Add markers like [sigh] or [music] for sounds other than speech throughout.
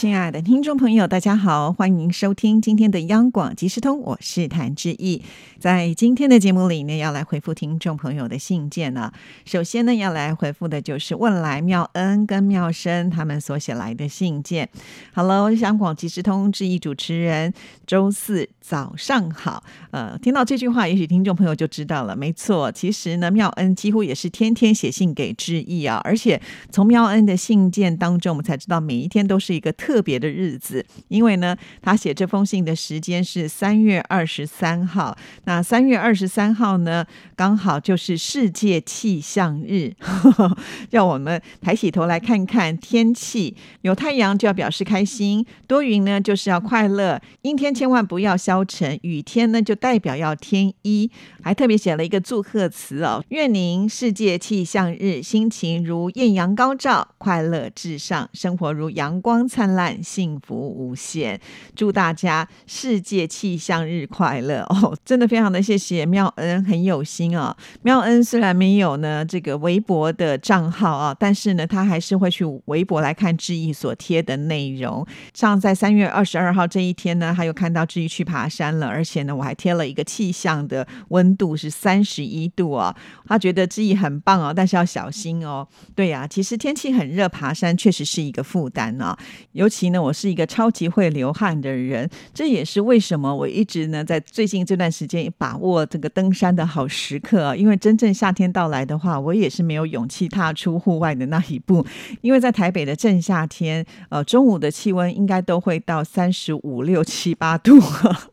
亲爱的听众朋友，大家好，欢迎收听今天的央广即时通，我是谭志毅。在今天的节目里呢，要来回复听众朋友的信件呢。首先呢，要来回复的就是问来妙恩跟妙生他们所写来的信件。Hello，央广即时通志毅主持人，周四早上好。呃，听到这句话，也许听众朋友就知道了。没错，其实呢，妙恩几乎也是天天写信给志毅啊，而且从妙恩的信件当中，我们才知道每一天都是一个特特别的日子，因为呢，他写这封信的时间是三月二十三号。那三月二十三号呢，刚好就是世界气象日，[laughs] 让我们抬起头来看看天气。有太阳就要表示开心，多云呢就是要快乐，阴天千万不要消沉，雨天呢就代表要添衣。还特别写了一个祝贺词哦，愿您世界气象日心情如艳阳高照，快乐至上，生活如阳光灿烂，但幸福无限。祝大家世界气象日快乐哦！真的非常。的谢谢妙恩，很有心啊。妙恩虽然没有呢这个微博的账号啊，但是呢，他还是会去微博来看志毅所贴的内容。像在三月二十二号这一天呢，他又看到志毅去爬山了，而且呢，我还贴了一个气象的温度是三十一度啊。他觉得志毅很棒哦，但是要小心哦。对呀，其实天气很热，爬山确实是一个负担啊。尤其呢，我是一个超级会流汗的人，这也是为什么我一直呢在最近这段时间。把握这个登山的好时刻，啊因为真正夏天到来的话，我也是没有勇气踏出户外的那一步。因为在台北的正夏天，呃，中午的气温应该都会到三十五 [laughs] 六七八度，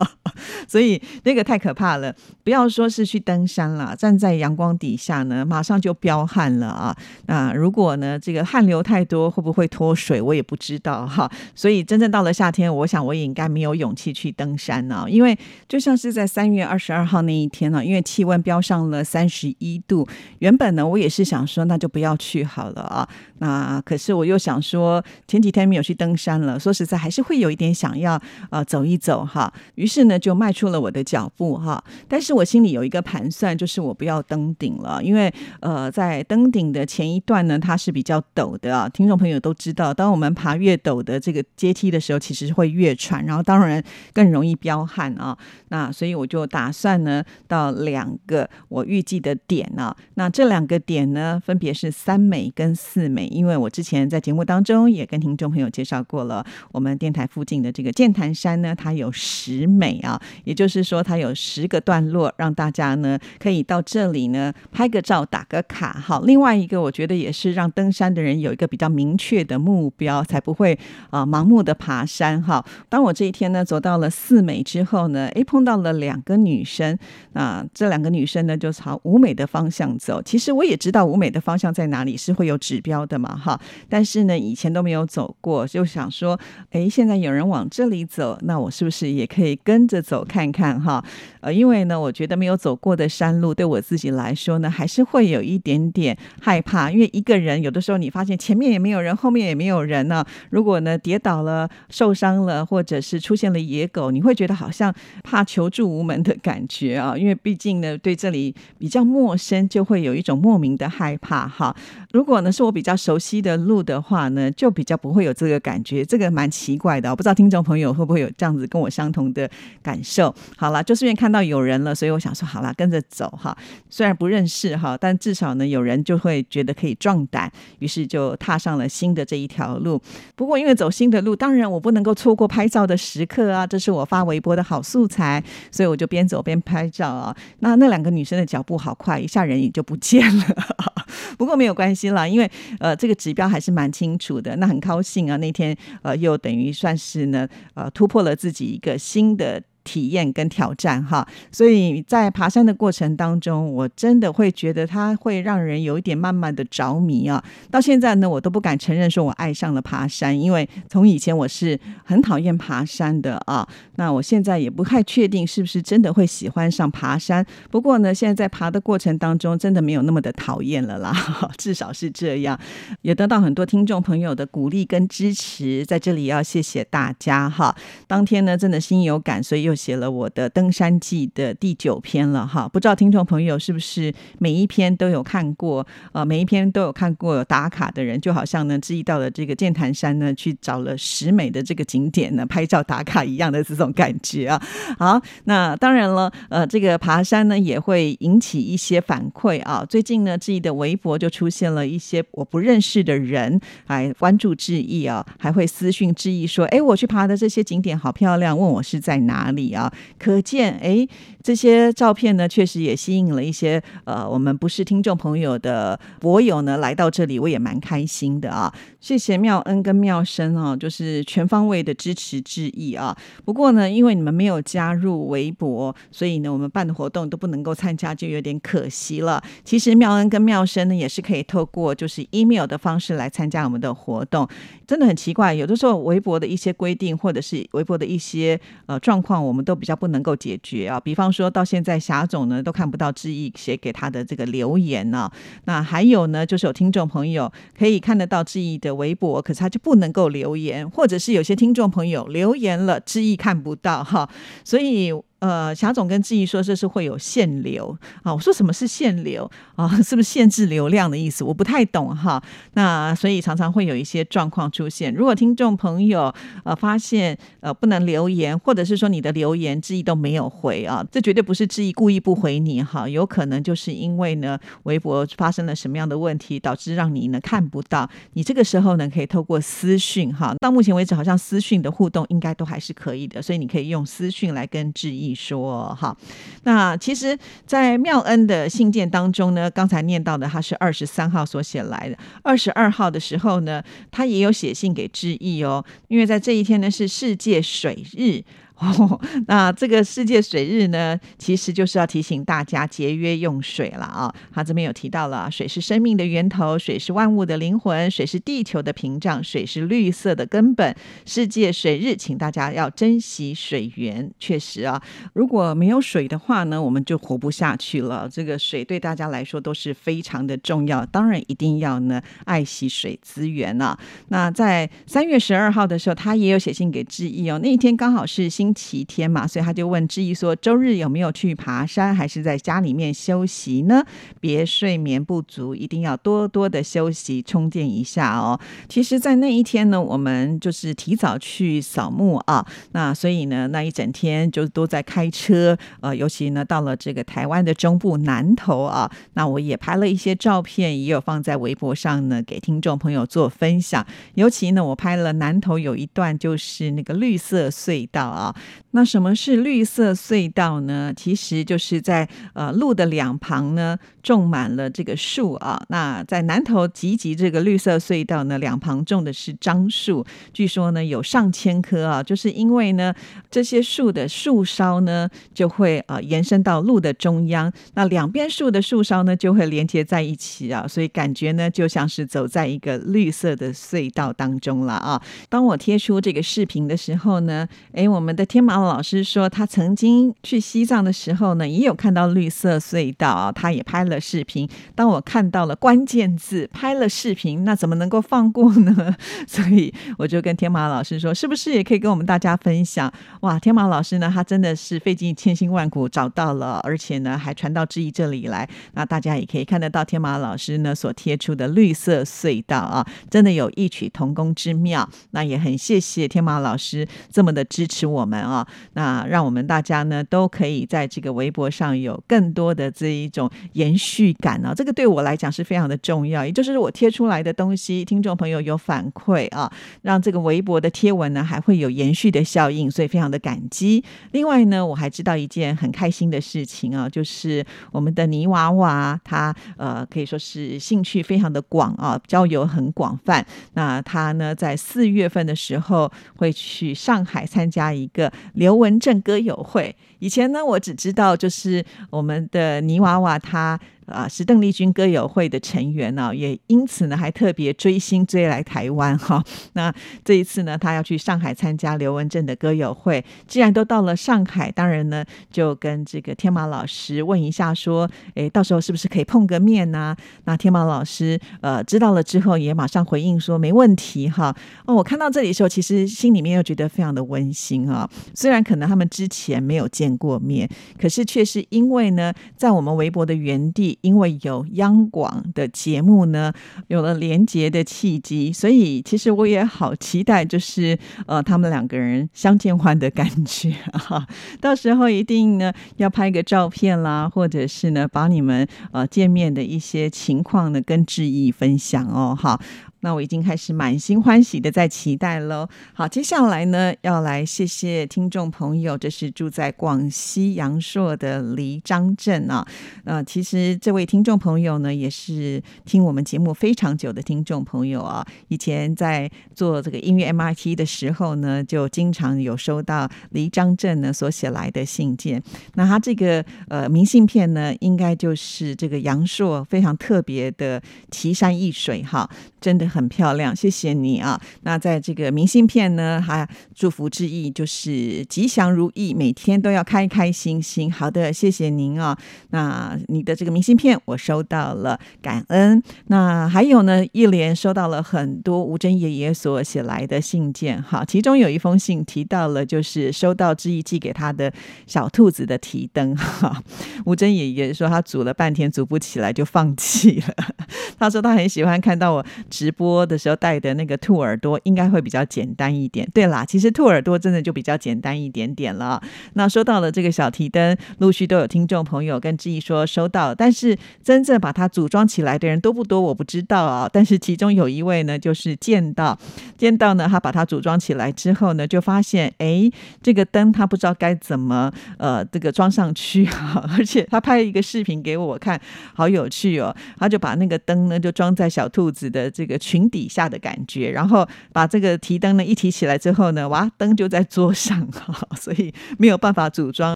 [laughs] 所以那个太可怕了。不要说是去登山了，站在阳光底下呢，马上就飙汗了啊！那如果呢，这个汗流太多，会不会脱水，我也不知道哈。所以真正到了夏天，我想我也应该没有勇气去登山呢，因为就像是在三月二十。十二号那一天呢，因为气温飙上了三十一度，原本呢我也是想说那就不要去好了啊。那可是我又想说前几天没有去登山了，说实在还是会有一点想要呃走一走哈。于是呢就迈出了我的脚步哈。但是我心里有一个盘算，就是我不要登顶了，因为呃在登顶的前一段呢它是比较陡的啊。听众朋友都知道，当我们爬越陡的这个阶梯的时候，其实会越喘，然后当然更容易飙汗啊。那所以我就打。算呢到两个我预计的点呢，那这两个点呢分别是三美跟四美，因为我之前在节目当中也跟听众朋友介绍过了，我们电台附近的这个剑潭山呢，它有十美啊，也就是说它有十个段落，让大家呢可以到这里呢拍个照打个卡。好，另外一个我觉得也是让登山的人有一个比较明确的目标，才不会啊盲目的爬山哈。当我这一天呢走到了四美之后呢，诶，碰到了两个女。生啊，这两个女生呢就朝五美的方向走。其实我也知道五美的方向在哪里，是会有指标的嘛，哈。但是呢，以前都没有走过，就想说，哎，现在有人往这里走，那我是不是也可以跟着走看看哈？呃，因为呢，我觉得没有走过的山路，对我自己来说呢，还是会有一点点害怕。因为一个人有的时候，你发现前面也没有人，后面也没有人呢。如果跌倒了、受伤了，或者是出现了野狗，你会觉得好像怕求助无门的感。觉啊，因为毕竟呢，对这里比较陌生，就会有一种莫名的害怕哈。如果呢是我比较熟悉的路的话呢，就比较不会有这个感觉。这个蛮奇怪的，我不知道听众朋友会不会有这样子跟我相同的感受。好了，就是因为看到有人了，所以我想说，好了，跟着走哈。虽然不认识哈，但至少呢有人就会觉得可以壮胆，于是就踏上了新的这一条路。不过因为走新的路，当然我不能够错过拍照的时刻啊，这是我发微博的好素材，所以我就边走。边拍照啊，那那两个女生的脚步好快，一下人影就不见了。[laughs] 不过没有关系啦，因为呃这个指标还是蛮清楚的。那很高兴啊，那天呃又等于算是呢呃突破了自己一个新的。体验跟挑战哈。所以在爬山的过程当中，我真的会觉得它会让人有一点慢慢的着迷啊。到现在呢，我都不敢承认说我爱上了爬山，因为从以前我是很讨厌爬山的啊。那我现在也不太确定是不是真的会喜欢上爬山。不过呢，现在在爬的过程当中，真的没有那么的讨厌了啦，[laughs] 至少是这样。也得到很多听众朋友的鼓励跟支持，在这里要谢谢大家哈。当天呢，真的心有感，所以又写了我的登山记的第九篇了哈。不知道听众朋友是不是每一篇都有看过？呃，每一篇都有看过有打卡的人，就好像呢，志毅到了这个剑潭山呢，去找了十美的这个景点呢，拍照打卡一样的这种感觉啊。好，那当然了，呃，这个爬山呢，也会引起一些反馈啊。最近呢，志毅的微博就出现了一些我不认识的人来关注志毅啊，还会私讯志毅说：“哎，我去爬的这些景点好漂亮，问我是在哪里啊？”可见，哎，这些照片呢，确实也吸引了一些呃，我们不是听众朋友的博友呢来到这里，我也蛮开心的啊。谢谢妙恩跟妙生啊，就是全方位的支持志毅啊。不过呢，因为你们没有加入微博，所以呢，我们办的活动都不能够参加，就有点可惜了。其实妙恩跟妙生呢，也是可以透过就是 email 的方式来参加我们的活动。真的很奇怪，有的时候微博的一些规定，或者是微博的一些呃状况，我们我们都比较不能够解决啊。比方说到现在，霞总呢都看不到志毅写给他的这个留言呢。那还有呢，就是有听众朋友可以看得到志毅的微博，可是他就不能够留言，或者是有些听众朋友留言了，志毅看不到哈，所以。呃，霞总跟志毅说这是会有限流啊，我说什么是限流啊？[laughs] 是不是限制流量的意思？我不太懂哈。那所以常常会有一些状况出现。如果听众朋友呃发现呃不能留言，或者是说你的留言志毅都没有回啊，这绝对不是志毅故意不回你哈，有可能就是因为呢微博发生了什么样的问题，导致让你呢看不到。你这个时候呢可以透过私讯哈，到目前为止好像私讯的互动应该都还是可以的，所以你可以用私讯来跟志毅。你说哈，那其实，在妙恩的信件当中呢，刚才念到的他是二十三号所写来的，二十二号的时候呢，他也有写信给志毅哦，因为在这一天呢是世界水日。哦，[laughs] 那这个世界水日呢，其实就是要提醒大家节约用水了啊。他这边有提到了，水是生命的源头，水是万物的灵魂，水是地球的屏障，水是绿色的根本。世界水日，请大家要珍惜水源。确实啊，如果没有水的话呢，我们就活不下去了。这个水对大家来说都是非常的重要，当然一定要呢爱惜水资源啊。那在三月十二号的时候，他也有写信给志毅哦，那一天刚好是新。星期天嘛，所以他就问志毅说：“周日有没有去爬山，还是在家里面休息呢？别睡眠不足，一定要多多的休息，充电一下哦。”其实，在那一天呢，我们就是提早去扫墓啊，那所以呢，那一整天就都在开车，呃，尤其呢，到了这个台湾的中部南头啊，那我也拍了一些照片，也有放在微博上呢，给听众朋友做分享。尤其呢，我拍了南头有一段，就是那个绿色隧道啊。那什么是绿色隧道呢？其实就是在呃路的两旁呢种满了这个树啊。那在南头集集这个绿色隧道呢，两旁种的是樟树，据说呢有上千棵啊。就是因为呢这些树的树梢呢就会呃延伸到路的中央，那两边树的树梢呢就会连接在一起啊，所以感觉呢就像是走在一个绿色的隧道当中了啊。当我贴出这个视频的时候呢，哎，我们的。天马老师说，他曾经去西藏的时候呢，也有看到绿色隧道，他也拍了视频。当我看到了关键字，拍了视频，那怎么能够放过呢？[laughs] 所以我就跟天马老师说，是不是也可以跟我们大家分享？哇，天马老师呢，他真的是费尽千辛万苦找到了，而且呢，还传到质疑这里来。那大家也可以看得到天马老师呢所贴出的绿色隧道啊，真的有异曲同工之妙。那也很谢谢天马老师这么的支持我们。啊，那让我们大家呢都可以在这个微博上有更多的这一种延续感啊，这个对我来讲是非常的重要。也就是我贴出来的东西，听众朋友有反馈啊，让这个微博的贴文呢还会有延续的效应，所以非常的感激。另外呢，我还知道一件很开心的事情啊，就是我们的泥娃娃，他呃可以说是兴趣非常的广啊，交友很广泛。那他呢在四月份的时候会去上海参加一个。刘文正歌友会。以前呢，我只知道就是我们的泥娃娃他。啊，是邓丽君歌友会的成员呢，也因此呢，还特别追星追来台湾哈。那这一次呢，他要去上海参加刘文正的歌友会。既然都到了上海，当然呢，就跟这个天马老师问一下，说，哎，到时候是不是可以碰个面呢？那天马老师呃知道了之后，也马上回应说没问题哈。哦，我看到这里的时候，其实心里面又觉得非常的温馨啊。虽然可能他们之前没有见过面，可是却是因为呢，在我们微博的原地。因为有央广的节目呢，有了连结的契机，所以其实我也好期待，就是呃，他们两个人相见欢的感觉哈。[laughs] 到时候一定呢要拍个照片啦，或者是呢把你们呃见面的一些情况呢跟志毅分享哦，好。那我已经开始满心欢喜的在期待喽。好，接下来呢，要来谢谢听众朋友，这是住在广西阳朔的黎张镇啊。呃，其实这位听众朋友呢，也是听我们节目非常久的听众朋友啊。以前在做这个音乐 MRT 的时候呢，就经常有收到黎张镇呢所写来的信件。那他这个呃明信片呢，应该就是这个阳朔非常特别的奇山异水哈，真的。很很漂亮，谢谢你啊！那在这个明信片呢，还祝福之意就是吉祥如意，每天都要开开心心。好的，谢谢您啊！那你的这个明信片我收到了，感恩。那还有呢，一连收到了很多吴珍爷爷所写来的信件，哈，其中有一封信提到了，就是收到之意寄给他的小兔子的提灯，哈。[laughs] 吴珍爷爷说他组了半天组不起来就放弃了，[laughs] 他说他很喜欢看到我直。播的时候戴的那个兔耳朵应该会比较简单一点。对啦，其实兔耳朵真的就比较简单一点点了。那收到了这个小提灯，陆续都有听众朋友跟志毅说收到，但是真正把它组装起来的人多不多，我不知道啊。但是其中有一位呢，就是见到见到呢，他把它组装起来之后呢，就发现哎，这个灯他不知道该怎么呃这个装上去，[laughs] 而且他拍一个视频给我看，好有趣哦。他就把那个灯呢就装在小兔子的这个。裙底下的感觉，然后把这个提灯呢一提起来之后呢，哇，灯就在桌上哈，所以没有办法组装。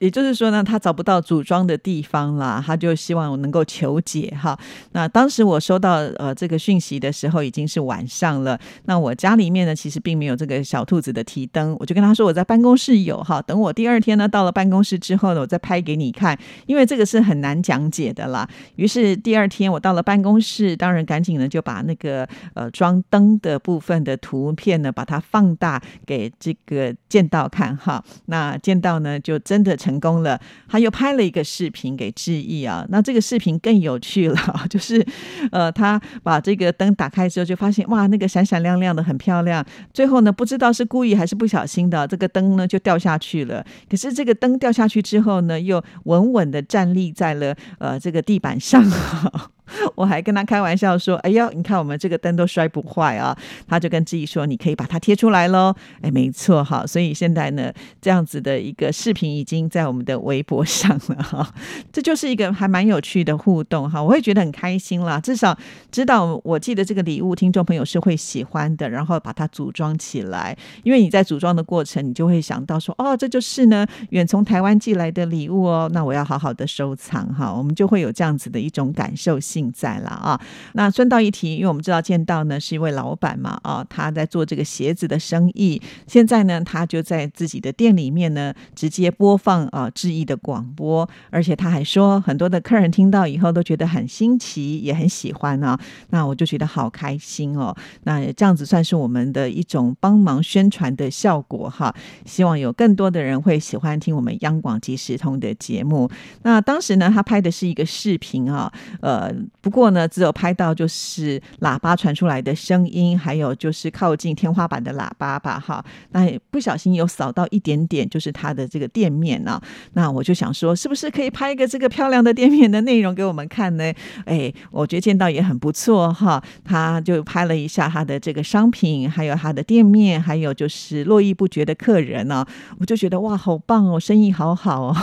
也就是说呢，他找不到组装的地方啦，他就希望我能够求解哈。那当时我收到呃这个讯息的时候已经是晚上了，那我家里面呢其实并没有这个小兔子的提灯，我就跟他说我在办公室有哈，等我第二天呢到了办公室之后呢，我再拍给你看，因为这个是很难讲解的啦。于是第二天我到了办公室，当然赶紧呢就把那个。呃，装灯的部分的图片呢，把它放大给这个剑道看哈。那剑道呢，就真的成功了。他又拍了一个视频给志毅啊。那这个视频更有趣了，[laughs] 就是呃，他把这个灯打开之后，就发现哇，那个闪闪亮亮的，很漂亮。最后呢，不知道是故意还是不小心的，这个灯呢就掉下去了。可是这个灯掉下去之后呢，又稳稳的站立在了呃这个地板上。[laughs] [laughs] 我还跟他开玩笑说：“哎呀，你看我们这个灯都摔不坏啊！”他就跟志毅说：“你可以把它贴出来喽。”哎，没错哈，所以现在呢，这样子的一个视频已经在我们的微博上了哈。[laughs] 这就是一个还蛮有趣的互动哈，我会觉得很开心啦。至少知道我记得这个礼物，听众朋友是会喜欢的，然后把它组装起来。因为你在组装的过程，你就会想到说：“哦，这就是呢远从台湾寄来的礼物哦，那我要好好的收藏哈。”我们就会有这样子的一种感受性。在了啊，那顺道一提，因为我们知道剑道呢是一位老板嘛，啊，他在做这个鞋子的生意。现在呢，他就在自己的店里面呢，直接播放啊致意的广播，而且他还说，很多的客人听到以后都觉得很新奇，也很喜欢啊。那我就觉得好开心哦。那这样子算是我们的一种帮忙宣传的效果哈。希望有更多的人会喜欢听我们央广即时通的节目。那当时呢，他拍的是一个视频啊，呃。不过呢，只有拍到就是喇叭传出来的声音，还有就是靠近天花板的喇叭吧，哈。那不小心有扫到一点点，就是他的这个店面呢。那我就想说，是不是可以拍一个这个漂亮的店面的内容给我们看呢？哎，我觉得见到也很不错哈。他就拍了一下他的这个商品，还有他的店面，还有就是络绎不绝的客人呢。我就觉得哇，好棒哦，生意好好哦，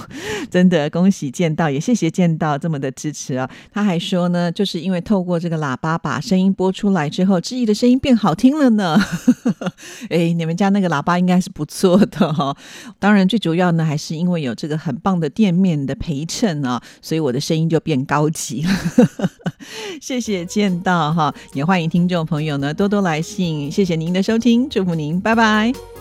[laughs] 真的恭喜见到，也谢谢见到这么的支持啊。他。还说呢，就是因为透过这个喇叭把声音播出来之后，志毅的声音变好听了呢。[laughs] 哎，你们家那个喇叭应该是不错的哈。当然，最主要呢，还是因为有这个很棒的店面的陪衬啊，所以我的声音就变高级了。[laughs] 谢谢见到哈，也欢迎听众朋友呢多多来信。谢谢您的收听，祝福您，拜拜。